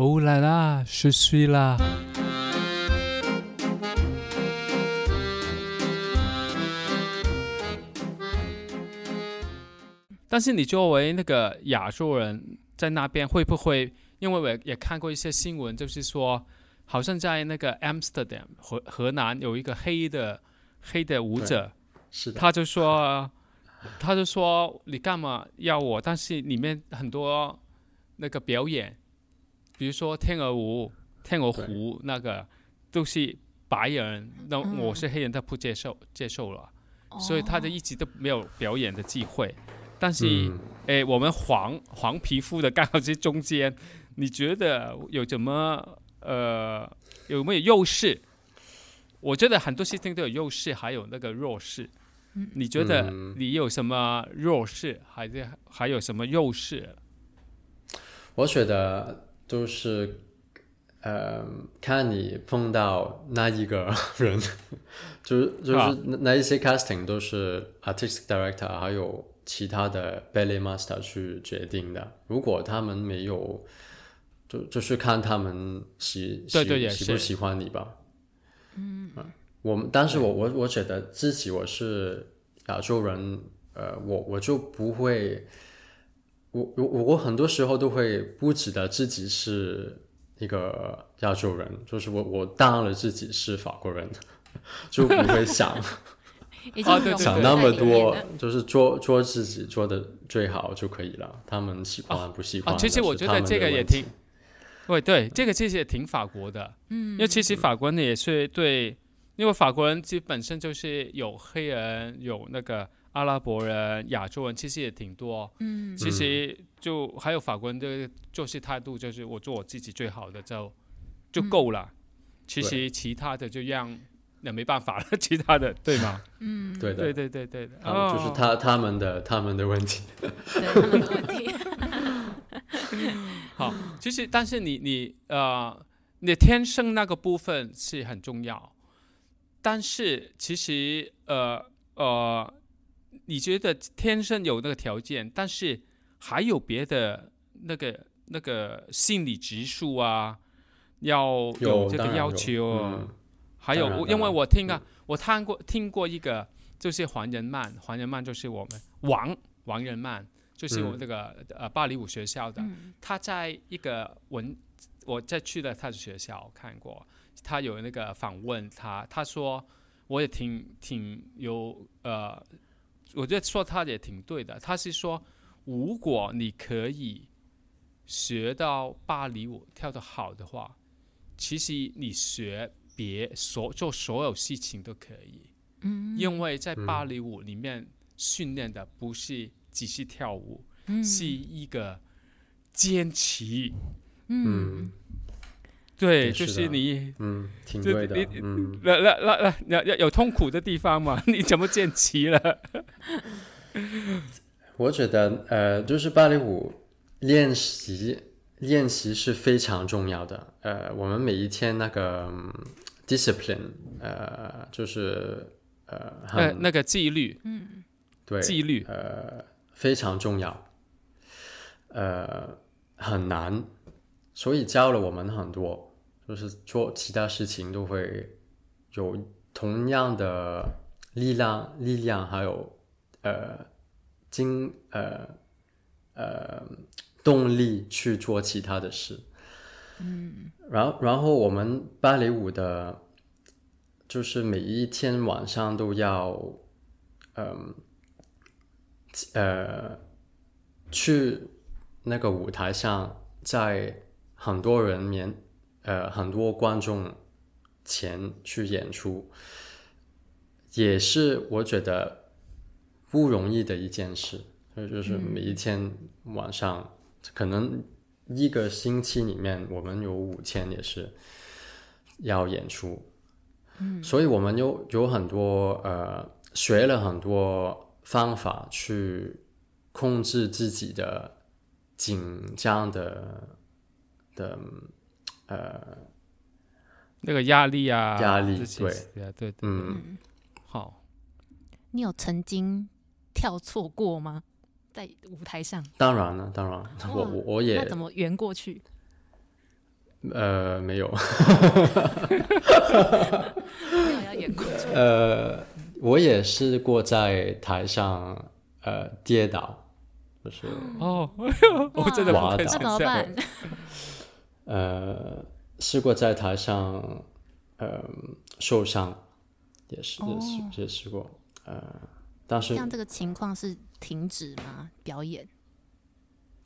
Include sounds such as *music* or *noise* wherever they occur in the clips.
哦啦啦，是谁啦？但是你作为那个亚洲人，在那边会不会？因为我也看过一些新闻，就是说，好像在那个 Amsterdam 河河南有一个黑的黑的舞者，是的，他就说，他就说你干嘛要我？但是里面很多那个表演，比如说天鹅湖、天鹅湖那个都是白人，那我是黑人，他不接受接受了，所以他就一直都没有表演的机会。但是，诶，我们黄黄皮肤的刚好是中间，你觉得有什么呃有没有优势？我觉得很多事情都有优势，还有那个弱势。你觉得你有什么弱势，还是还有什么优势？我觉得都是，呃，看你碰到那一个 *laughs* 人，*laughs* 就是就是那一些 casting 都是 artistic director 还有。其他的 ballet master 去决定的。如果他们没有，就就是看他们喜喜喜不喜欢你吧。嗯，我们，但是我我我觉得自己我是亚洲人，呃，我我就不会，我我我很多时候都会不觉得自己是一个亚洲人，就是我我当了自己是法国人，*laughs* 就不会想。*laughs* 想那么多，就是做做自己做的最好就可以了。他们喜欢不喜欢？其实我觉得这个也挺，对对，这个其实也挺法国的。嗯，因为其实法国人也是对，因为法国人其实本身就是有黑人，有那个阿拉伯人、亚洲人，其实也挺多。嗯，其实就还有法国人的做事态度，就是我做我自己最好的就就够了。其实其他的就让。那没办法了，*laughs* 其他的对吗？嗯，对的，对对对对的，就是他他们的他们的问题，他们的问题。*laughs* 好，其实但是你你呃，你天生那个部分是很重要，但是其实呃呃，你觉得天生有那个条件，但是还有别的那个那个心理指数啊，要有这个要求。还有，因为我听啊，我看过听过一个，就是黄仁曼，黄仁曼就是我们王王仁曼，就是我们这个呃芭蕾舞学校的，他在一个文，我在去了他的学校看过，他有那个访问他，他说我也挺挺有呃，我觉得说他也挺对的，他是说如果你可以学到芭蕾舞跳得好的话，其实你学。别所做所有事情都可以，嗯，因为在芭蕾舞里面训练的不是只是跳舞，是一个坚持，嗯，对，就是你，嗯，挺对的，嗯，那那那那，要要有痛苦的地方嘛？*laughs* 你怎么见齐了？*laughs* 我觉得，呃，就是芭蕾舞练习练习是非常重要的，呃，我们每一天那个。discipline，呃，就是呃，那那个纪律，嗯，对，纪律，呃，非常重要，呃，很难，所以教了我们很多，就是做其他事情都会有同样的力量，力量还有呃，精呃呃动力去做其他的事。嗯，然后，然后我们芭蕾舞的，就是每一天晚上都要，嗯，呃，去那个舞台上，在很多人面，呃，很多观众前去演出，也是我觉得不容易的一件事。所以，就是每一天晚上可能。一个星期里面，我们有五天也是要演出，嗯，所以我们有有很多呃，学了很多方法去控制自己的紧张的的呃那个压力啊，压力对对对，嗯，好，你有曾经跳错过吗？在舞台上，当然了，当然，我我我也那怎么圆过去？呃，没有，*laughs* 没有要演过去。呃，我也试过在台上呃跌倒，就是哦，*laughs* 我真的不可以哇那想象。那怎么办？*laughs* 呃试过在台上呃受伤，也是也试哦也试过，呃，但是像这个情况是停止吗？表演？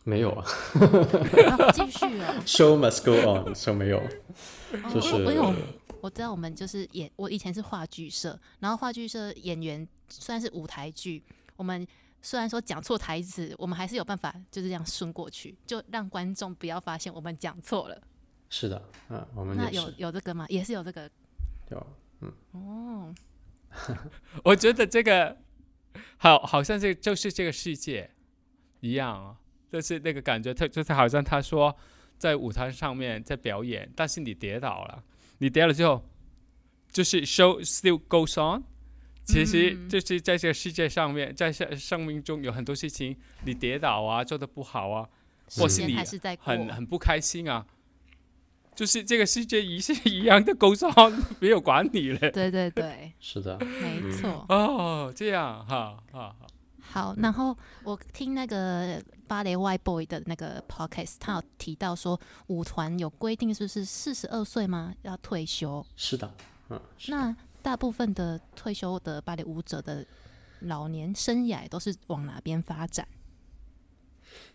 没有啊啊继续啊。*laughs* show must go on，so 没有，就是哦因为我我知道我们就是演，我以前是话剧社，然后话剧社演员虽然是舞台剧，我们虽然说讲错台词，我们还是有办法就是这样顺过去，就让观众不要发现我们讲错了。是的，嗯，我们那有有这个吗？也是有这个有，嗯哦。*laughs* 我觉得这个好，好像这就是这个世界一样啊，就是那个感觉，他就是好像他说在舞台上面在表演，但是你跌倒了，你跌了之后，就是 show still goes on。其实嗯就是在这个世界上面，在生生命中有很多事情，你跌倒啊，做的不好啊，或是你还是在过很很不开心啊，就是这个世界一是一样的 goes *laughs* on，没有管你了。对对对，*laughs* 是的，没错。哦，这样哈哈。哈好，然后我听那个芭蕾 Y Boy 的那个 podcast，他有提到说舞团有规定，是不是四十二岁吗？要退休？是的，嗯，那大部分的退休的芭蕾舞者的老年生涯都是往哪边发展？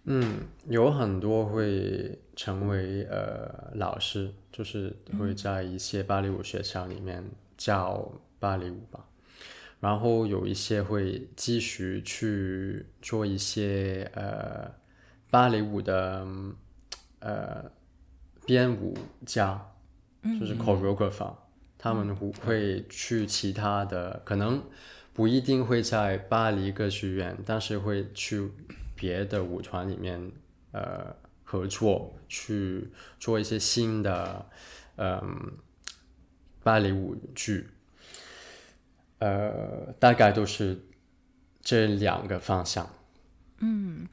嗯，有很多会成为呃老师，就是会在一些芭蕾舞学校里面教芭蕾舞吧。然后有一些会继续去做一些呃芭蕾舞的呃编舞家，就是 choreographer，、他们会会去其他的，可能不一定会在巴黎歌剧院，但是会去别的舞团里面呃合作，去做一些新的嗯、芭蕾舞剧，呃，大概都是这两个方向。嗯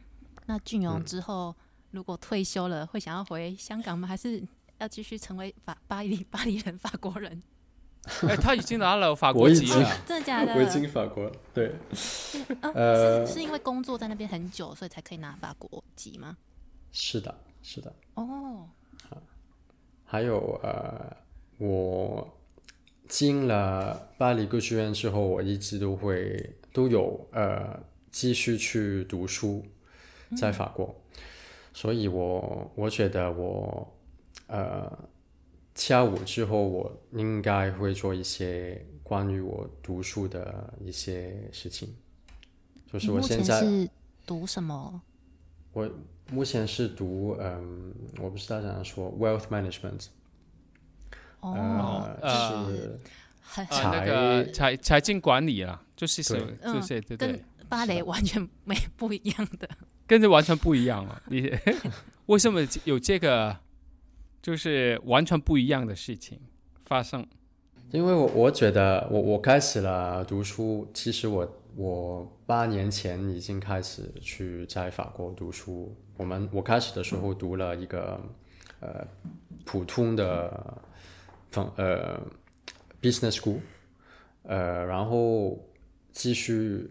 那俊荣之后、如果退休了，会想要回香港吗？还是要继续成为法巴黎 *laughs* 巴黎人、法国人？*laughs* 哎，他已经拿了法国籍了。真的假的？我已经法国对，啊呃是是因为工作在那边很久，所以才可以拿法国籍吗？是的，是的。哦，还有呃，我进了巴黎歌剧院之后，我一直都会都有呃继续去读书，在法国，所以我我觉得我呃跳舞之后，我应该会做一些关于我读书的一些事情，就是我现在是读什么？我目前是读嗯，我不知道怎样说 wealth management。哦，呃，呃是很啊，那个财财经管理啊，就是什么，嗯就是对对跟，芭蕾完全没不一样的。跟这完全不一样啊！你 *laughs* 为什么有这个就是完全不一样的事情发生？因为我我觉得我我开始了读书，其实我我八年前已经开始去在法国读书。我们我开始的时候读了一个呃普通的方呃 business school，呃，然后继续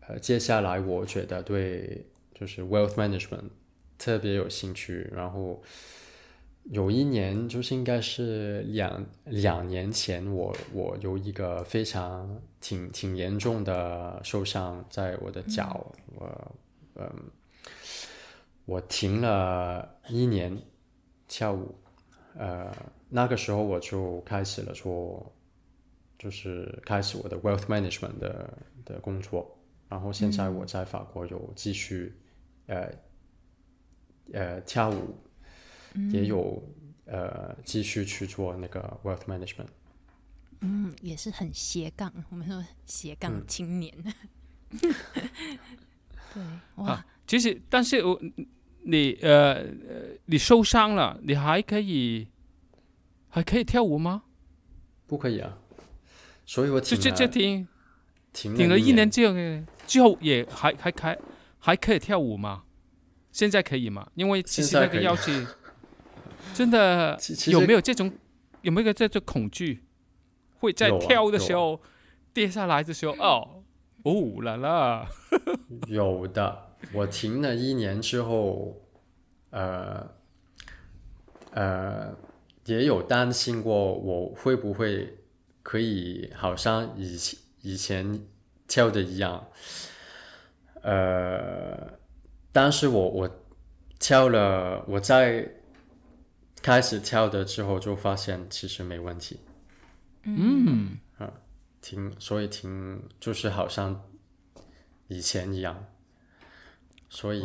呃接下来我觉得对就是 wealth management 特别有兴趣，然后。有一年，就是应该是两两年前我，我有一个非常挺挺严重的受伤在我的脚，我嗯，我停了一年跳舞，呃，那个时候我就开始了说，就是开始我的 wealth management 的的工作，然后现在我在法国有继续，呃呃跳舞。也有呃继续去做那个 wealth management。嗯，也是很斜杠，我们说斜杠嗯青年。*laughs* 对，哇，啊其实，但是我你呃呃，你受伤了，你还可以还可以跳舞吗？不可以啊，所以我就停了这这停停停了一一年之后，之后也还还还还可以跳舞吗？现在可以吗？因为其实那个要求真的有没有这种有没有这种恐惧？会在跳的时候、跌下来的时候，哦哦啦啦，*laughs* 有的，我停了一年之后，呃，呃，也有担心过我会不会可以好像以前以前跳的一样，呃，但是我我跳了，我在开始跳的之后就发现其实没问题，嗯，啊挺所以挺就是好像以前一样，所以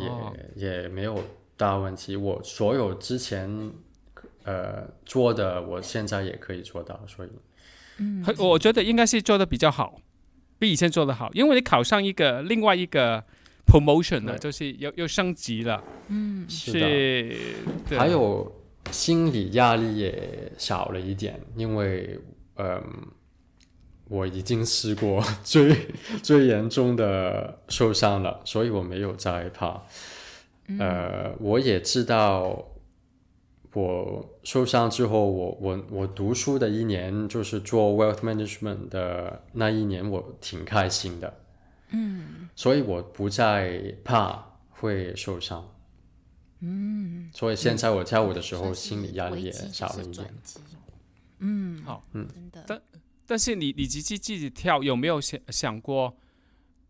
也、没有大问题。我所有之前呃做的，我现在也可以做到，所以。很我觉得应该是做的比较好，比以前做的好，因为你考上一个另外一个 promotion 了，就是又又升级了，嗯，是还有心理压力也少了一点，因为嗯、我已经试过 *laughs* 最最严重的受伤了，所以我没有再怕。呃，我也知道，我受伤之后，我我我读书的一年，就是做 wealth management 的那一年，我挺开心的。嗯，所以我不再怕会受伤。嗯，所以现在我跳舞的时候，心理压力也少了一点。嗯，好，真的，但但是你你自己自己跳有没有想想过，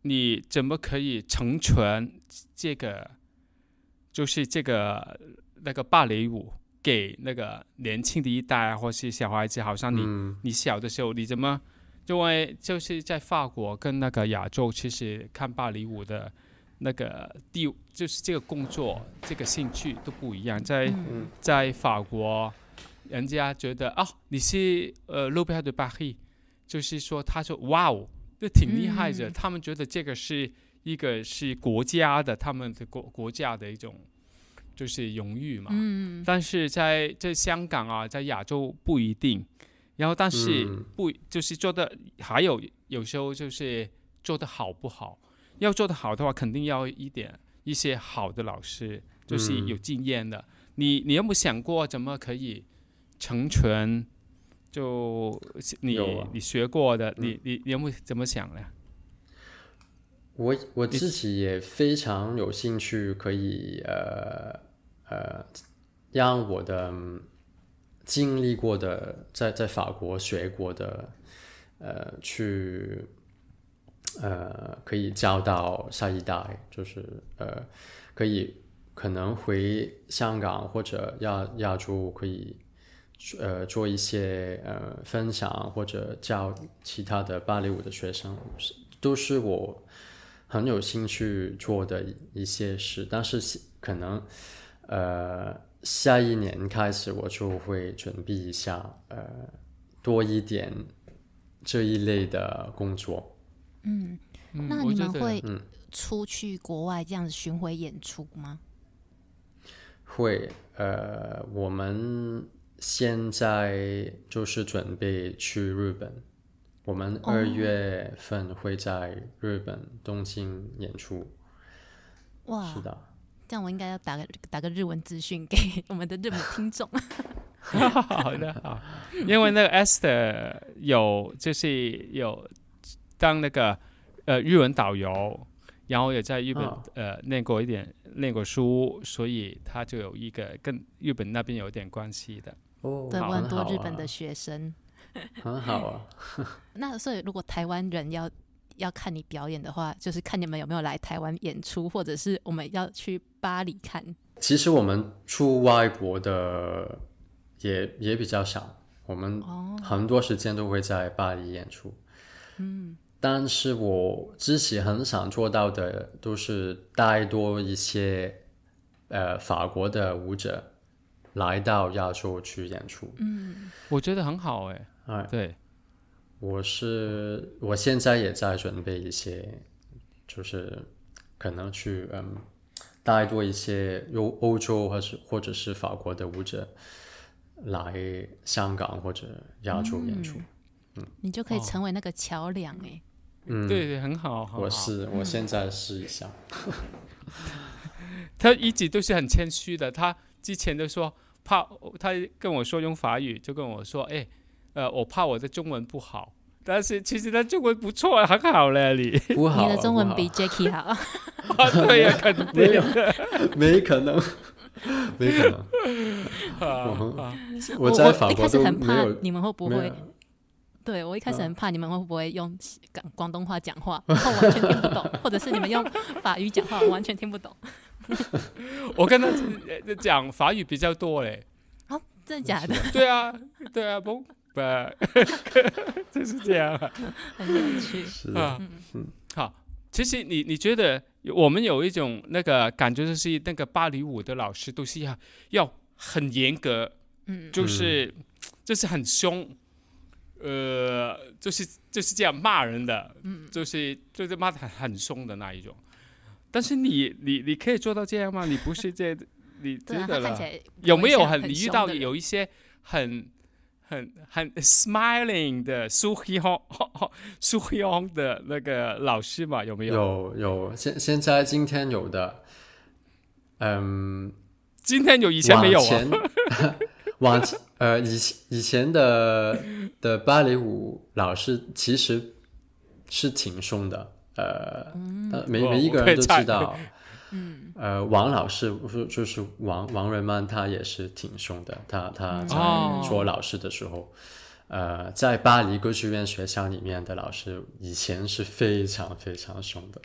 你怎么可以成全这个，就是这个那个芭蕾舞给那个年轻的一代啊，或是小孩子，好像你、嗯你小的时候你怎么？因为就是在法国跟那个亚洲，其实看芭蕾舞的那个地，就是这个工作、这个兴趣都不一样。在、嗯在法国，人家觉得哦，你是呃路边的巴黑，就是说他说哇哦，这挺厉害的。嗯他们觉得这个是一个是国家的，他们的国国家的一种就是荣誉嘛。嗯，但是在在香港啊，在亚洲不一定。然后，但是嗯不、就是做的，还有有时候就是做的好不好？要做的好的话，肯定要一点一些好的老师，就是嗯有经验的。你你有没有想过怎么可以成全？就你、啊你学过的，你你你有没有怎么想呢？我我自己也非常有兴趣，可以呃呃，让我的嗯经历过的，在在法国学过的，呃，去呃可以教到下一代，就是呃可以可能回香港或者亚亚洲可以呃做一些呃分享或者教其他的芭蕾舞的学生，都是我很有兴趣做的一些事，但是是可能呃下一年开始我就会准备一下呃多一点这一类的工作。嗯那你们会嗯出去国外这样子巡回演出吗？会，呃，我们现在就是准备去日本，我们哦二月份会在日本东京演出。哇是，的，这样我应该要打个打个日文资讯给我们的日本听众。*laughs* 好的好，因为那个 Esther 有就是有当那个呃日文导游，然后也在日本、啊呃念过一点念过书，所以他就有一个跟日本那边有点关系的。哦，对，我很多日本的学生。很好啊。*laughs* 那所以如果台湾人要要看你表演的话，就是看你们有没有来台湾演出，或者是我们要去巴黎看。其实我们出外国的也也比较少，我们哦很多时间都会在巴黎演出。嗯，但是我之前很想做到的，都是带多一些呃法国的舞者来到亚洲去演出。嗯，我觉得很好哎，哎，对，我是我现在也在准备一些，就是可能去嗯带多一些欧欧洲或是或者是法国的舞者来香港或者亚洲演出。嗯。你就可以哦。成为那个桥梁哎、嗯，对对，很好，很好我是我现在试一下。*laughs* 他一直都是很谦虚的，他之前都说怕他跟我说用法语，就跟我说，哎，呃，我怕我的中文不好，但是其实他中文不错，很好嘞，你。不好啊，你的中文比 Jacky 好。*laughs* 啊，对呀，肯定没有没可能，没可能。*laughs* 我在法一国都开始很怕没有你们会不会对我一开始嗯很怕你们会不会用广广东话讲话，然后完全听不懂，或者是你们用法语讲话，我完全听不懂。*laughs* 我跟他呃讲法语比较多嘞。哦，真的假的？*laughs* 对啊，对啊，不不，*laughs* 就是这样啊。很有趣。是的，啊，好，其实你你觉得我们有一种那个感觉，就是那个芭蕾舞的老师都是要要很严格，嗯，就是、就是很凶，呃，就是就是这样骂人的，嗯，就是就是骂的很很凶的那一种。但是你你你可以做到这样吗？你不是这，*laughs* 你对啊，觉得了有没有很很你遇到有一些很很很 smiling 的苏黑红 *laughs* 苏黑红的那个老师嘛？有没有？有有，现现在今天有的，嗯，今天有，以前没有啊。*laughs* 往前，往前呃，以前以前的的芭蕾舞老师其实是挺凶的，呃，呃每哦每一个人都知道，嗯，呃，王老师就就是王王瑞曼，他也是挺凶的，他他在哦。做老师的时候。呃，在巴黎歌剧院学校里面的老师以前是非常非常凶的，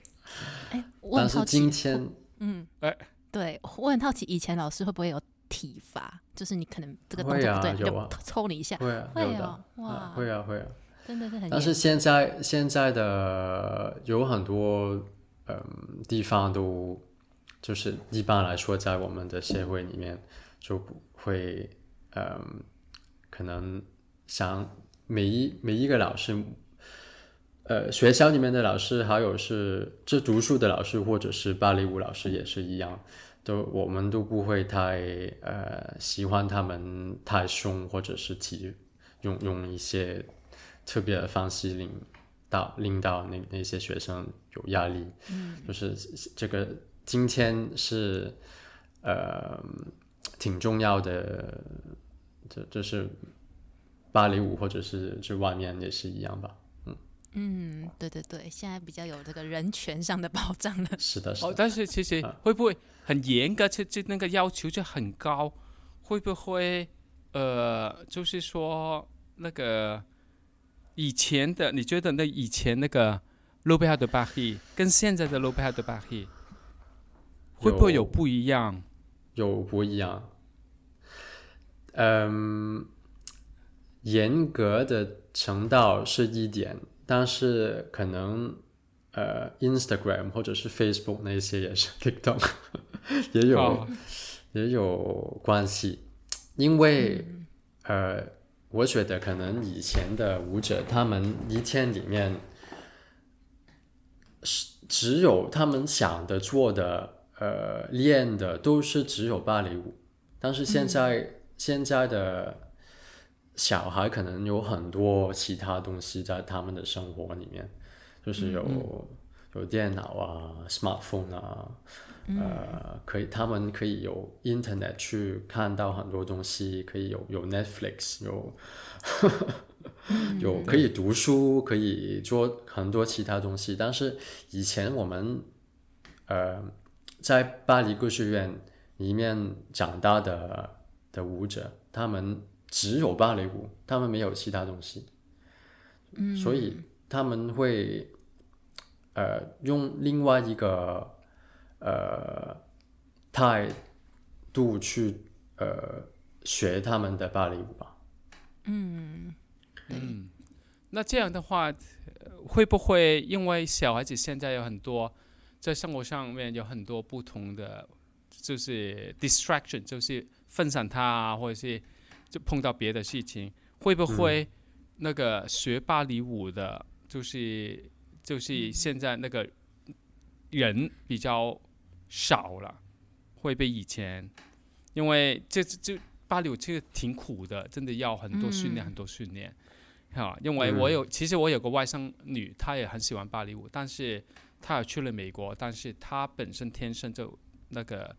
哎，我但是今天，嗯，哎。对我很好奇，以前老师会不会有体罚？就是你可能这个动作不对，就有啊抽你一下，会啊，会有的，哦哇啊会啊，会啊。真的是很但是。现在现在的有很多嗯地方都就是一般来说，在我们的社会里面就不会嗯可能想每一每一个老师。呃，学校里面的老师，还有是这读书的老师，或者是芭蕾舞老师也是一样，都我们都不会太呃喜欢他们太凶，或者是提用用一些特别的方式令到令到那那些学生有压力，嗯，就是这个今天是呃挺重要的，这这是芭蕾舞或者是这外面也是一样吧，嗯，对对对，现在比较有这个人权上的保障了。是的，是哦，但是其实会不会很严格？就就那个要求就很高，会不会呃，就是说那个以前的，你觉得那以前那个卢贝哈德巴赫跟现在的卢贝哈德巴赫会不会有有不一样？有不一样，嗯，严格的程度是一点，但是可能呃，Instagram 或者是 Facebook 那些也是 *laughs* TikTok 也有、哦也有关系，因为、呃，我觉得可能以前的舞者他们一天里面是只有他们想的做的呃练的都是只有芭蕾舞，但是现在、现在的小孩可能有很多其他东西在他们的生活里面，就是有、有电脑啊、smartphone 啊，呃，可以他们可以有 internet 去看到很多东西，可以有有 Netflix 有。*laughs* 有可以读书，可以做很多其他东西，但是以前我们呃在巴黎歌剧院里面长大的的舞者，他们只有芭蕾舞，他们没有其他东西，嗯，所以他们会呃用另外一个呃态度去呃学他们的芭蕾舞吧。嗯。嗯。那这样的话，呃会不会因为小孩子现在有很多在生活上面有很多不同的，就是 distraction，就是分散他啊，或者是就碰到别的事情，会不会那个学芭蕾舞的，就是就是现在那个人比较少了，会比以前，因为这这芭蕾舞其实挺苦的，真的要很多训练，嗯。很多训练。哈，因为我有，其实我有个外甥女，她也很喜欢芭蕾舞，但是她也去了美国，但是她本身天生就那个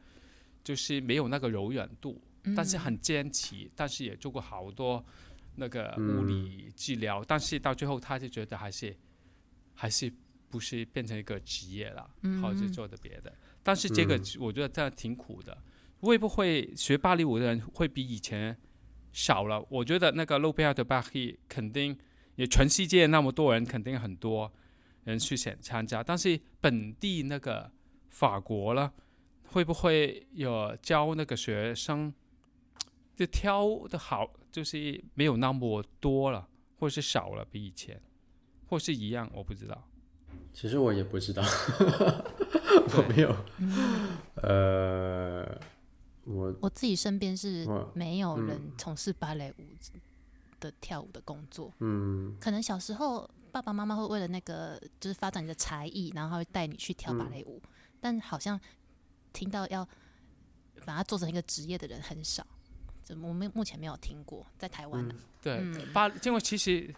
就是没有那个柔软度，但是很坚持，但是也做过好多那个物理治疗，但是到最后他就觉得还是还是不是变成一个职业了，好就做的别的。但是这个我觉得这样挺苦的。会不会学芭蕾舞的人会比以前少了？我觉得那个路贝尔的巴黑肯定也全世界那么多人，肯定很多人去想参加。但是本地那个法国了，会不会有教那个学生就挑的好，就是没有那么多了，或是少了比以前，或是一样？我不知道。其实我也不知道，*laughs* 我没有，*laughs* 呃。我我自己身边是没有人从事芭蕾舞的跳舞的工作。嗯，可能小时候爸爸妈妈会为了那个就是发展你的才艺，然后会带你去跳芭蕾舞。但好像听到要把它做成一个职业的人很少，我们目前没有听过在台湾呢？对，巴因为其实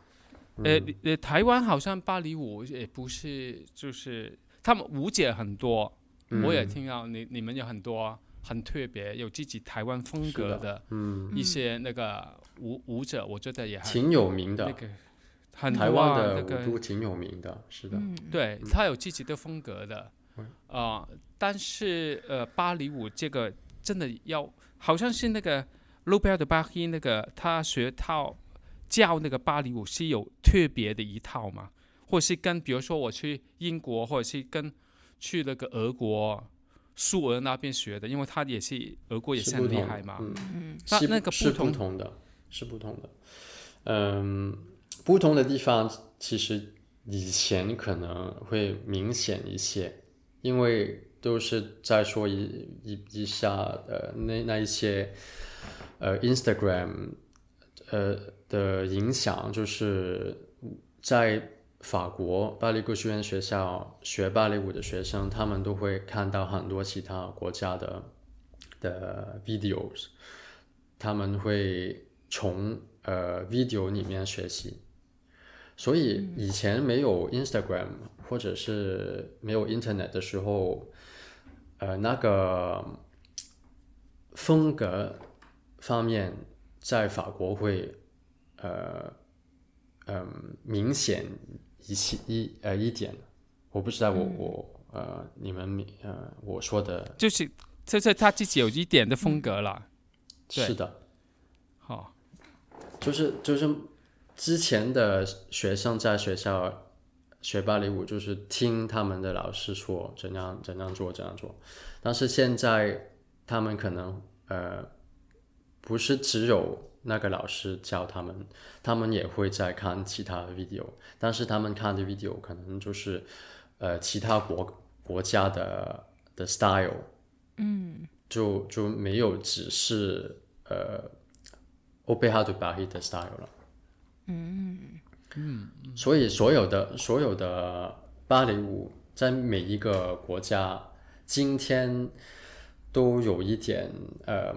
呃呃台湾好像芭蕾舞也不是就是他们舞者很多，我也听到你你们有很多。很特别，有自己台湾风格的嗯一些那个舞舞者，我觉得也挺有名的。那个很台湾的舞都挺有名的，是的。对他有自己的风格的啊，但是呃，芭蕾舞这个真的要，好像是那个路贝尔的巴黑那个他学套教那个芭蕾舞是有特别的一套嘛，或者是跟比如说我去英国，或者是跟去那个俄国。苏俄那边学的，因为他也是俄国也是很厉害嘛。嗯，那那个是不同的，是不同的。嗯，不同的地方其实以前可能会明显一些，因为都是在说一一一下呃那那一些呃 Instagram 呃的影响，就是在。法国芭蕾歌剧院学校学芭蕾舞的学生，他们都会看到很多其他国家的的 videos，他们会从呃 video 里面学习。所以以前没有 Instagram 或者是没有 Internet 的时候，呃，那个风格方面在法国会呃嗯明显。一些一呃一点，我不知道我我呃你们呃我说的，就是就是他自己有一点的风格了，是的，好，就是就是之前的学生在学校学芭蕾舞，就是听他们的老师说怎样怎样做怎样做，但是现在他们可能呃不是只有。那个老师教他们，他们也会在看其他的 video，但是他们看的 video 可能就是，呃，其他国国家的的 style，嗯，就就没有只是呃，欧贝哈对巴黑的 style 了，嗯嗯，所以所有的所有的芭蕾舞在每一个国家今天都有一点呃。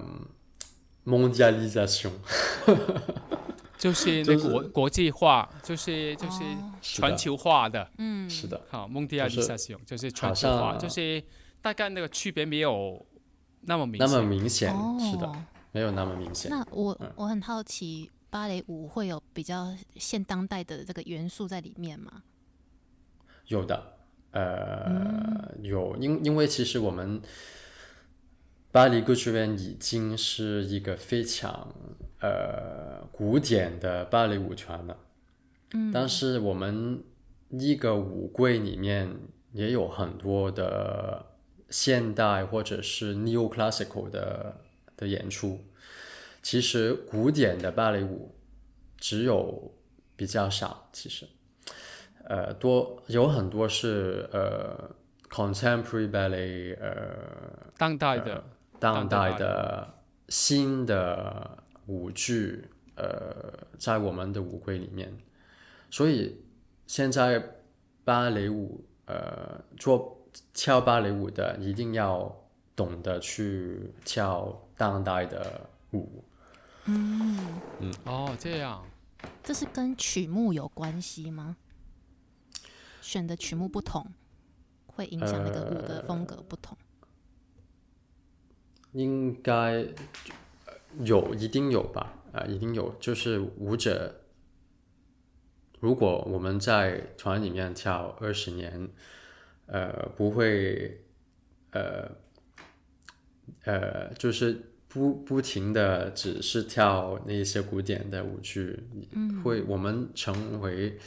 Mondialisation，*laughs* 就是那国国际化，就是就是全球化的，嗯，是的，好，mondialisation 就是全球化，就是大概那个区别没有那么明那么明显，是的，没有那么明显。那我我很好奇，芭蕾舞会有比较现当代的这个元素在里面吗？有的，呃，有，因因为其实我们。巴黎歌剧院已经是一个非常呃古典的芭蕾舞团了，嗯，但是我们一个舞柜里面也有很多的现代或者是 neo classical 的的演出。其实古典的芭蕾舞只有比较少，其实，呃，多有很多是呃 contemporary ballet，呃，当代的。当代的新的舞剧，呃，在我们的舞会里面，所以现在芭蕾舞，呃，做跳芭蕾舞的一定要懂得去跳当代的舞。嗯嗯，哦，这样，这是跟曲目有关系吗？选的曲目不同，会影响那个舞的风格不同。应该，有一定有吧，啊、一定有，就是舞者，如果我们在团里面跳二十年，呃，不会，呃，呃，就是不不停的只是跳那些古典的舞剧，会我们成为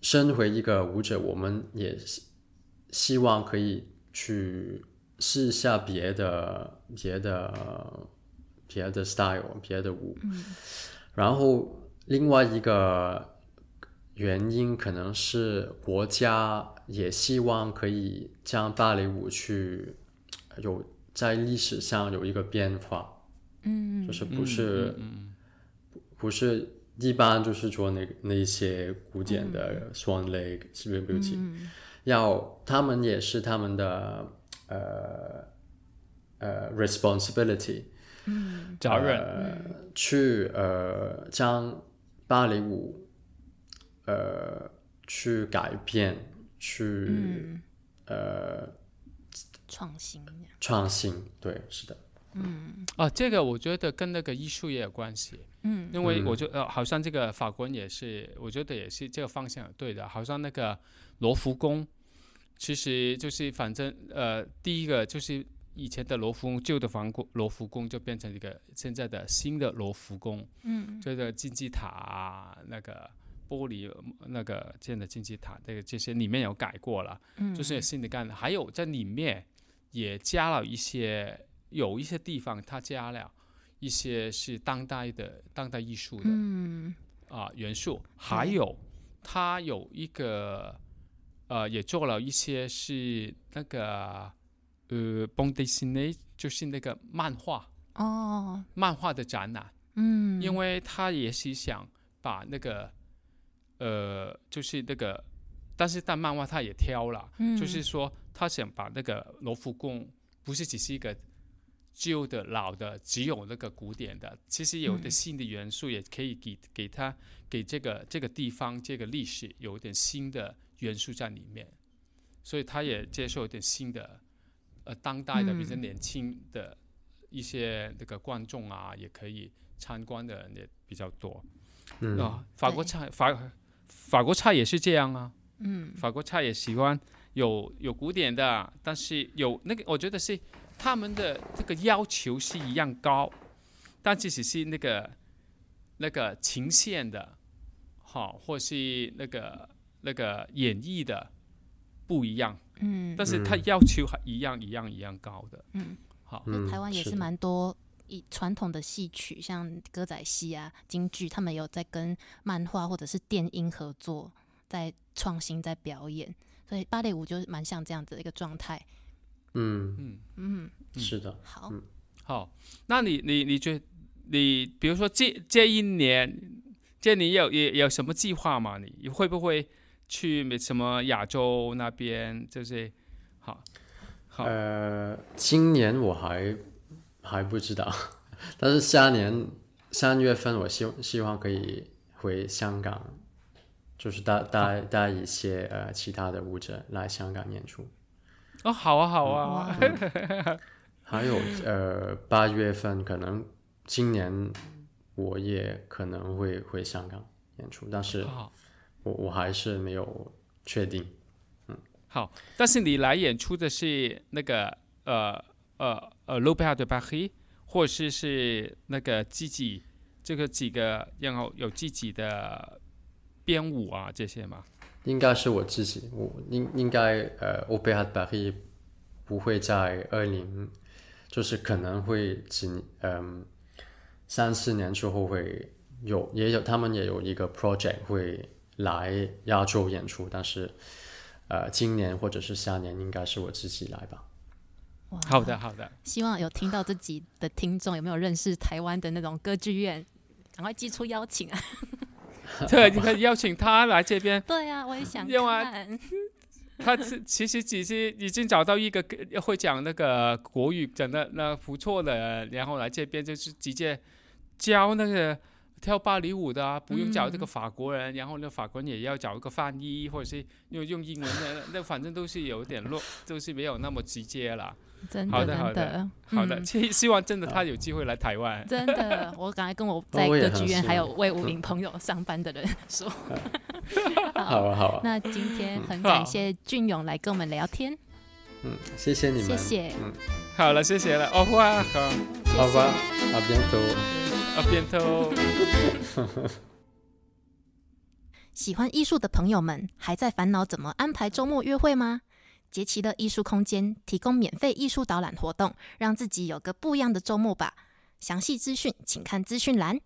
身为一个舞者，我们也希希望可以去试一下别的别的别的 style 别的舞，然后另外一个原因可能是国家也希望可以将芭蕾舞去有在历史上有一个变化，嗯，就是不是、不是一般就是说那那些古典的 Swan Lake、Sleeping Beauty，、要他们也是他们的呃呃 responsibility，责任，呃，去呃将芭蕾舞呃去改变，去、呃创新。创新，对，是的，嗯。啊，这个我觉得跟那个艺术也有关系。嗯，因为我觉得、呃，好像这个法国人也是，我觉得也是这个方向对的。好像那个罗浮宫，其实就是反正呃，第一个就是以前的罗浮宫旧的皇宫罗浮宫就变成一个现在的新的罗浮宫。嗯，这个金字塔啊，那个玻璃那个建的金字塔，这个这些里面有改过了。嗯，就是有新的概念，还有在里面也加了一些，有一些地方它加了一些是当代的当代艺术的嗯啊、元素，还有它有一个呃也做了一些是那个呃 b o n d e s i n e 就是那个漫画哦，漫画的展览，嗯，因为他也是想把那个呃就是那个，但是但漫画他也挑了。嗯。就是说他想把那个罗浮宫不是只是一个旧的老的，只有那个古典的，其实有的嗯。新的元素也可以给给他给这个这个地方这个历史有一点新的元素在里面，所以他也接受一点新的呃当代的比较嗯年轻的一些那个观众啊，也可以参观的人也比较多。嗯，啊，法国菜法法国菜也是这样啊。嗯。法国菜也喜欢有有古典的，但是有那个，我觉得是他们的这个要求是一样高，但即使是那个那个情线的，好，或是那个那个演绎的不一样，嗯，但是他嗯要求还一样一样一样高的。嗯，好，嗯台湾也是蛮多以传统的戏曲，像歌仔戏啊、京剧，他们有在跟漫画或者是电音合作，在创新，在表演，所以芭蕾舞就是蛮像这样子的一个状态。嗯，嗯，嗯，是的，好，好，那你你你觉你比如说这这一年，这你有也有什么计划吗？你你会不会去什么亚洲那边？就是好，好，呃，今年我还还不知道，*laughs* 但是下年三月份我希希望可以回香港，就是带带带一些呃其他的舞者来香港演出。哦，好啊，好啊，哇，*laughs* 还有呃八月份可能今年我也可能会回香港演出，但是好，我我还是没有确定。嗯好，但是你来演出的是那个呃呃呃 l o p e r de Paris，或者是是那个自己这个几个，然后有自己的编舞啊这些吗？应该是我自己，我应应该呃 o e r a de Paris 不会在二零，就是可能会几嗯、三四年之后会有也有他们也有一个 project 会来亚洲演出，但是呃今年或者是下年应该是我自己来吧。好的，，好的。希望有听到这集的听众有没有认识台湾的那种歌剧院？赶快寄出邀请啊！*laughs* 对，你可以邀请他来这边。对啊，我也想另外看。他是其实只是已经找到一个会讲那个国语讲的那不错的，然后来这边就是直接教那个跳芭蕾舞的啊，不用找这个嗯。法国人，然后呢，法国人也要找一个翻译，或者是用用英文的，*laughs* 那反正都是有点落，*laughs* 都是没有那么直接了。真的好的好的真的好的，嗯 *laughs* 希希望真的他有机会来台湾。真的，我刚才跟我在歌剧院还有魏武林朋友上班的人说，好。啊好啊，那今天很感谢俊勇来跟我们聊天，嗯，谢谢你们，谢谢，嗯，好了，谢谢了，au revoir，好，好啊，bientôt。啊，bientôt。喜欢艺术的朋友们，还在烦恼怎么安排周末约会吗？杰奇的艺术空间提供免费艺术导览活动，让自己有个不一样的周末吧。详细资讯请看资讯栏。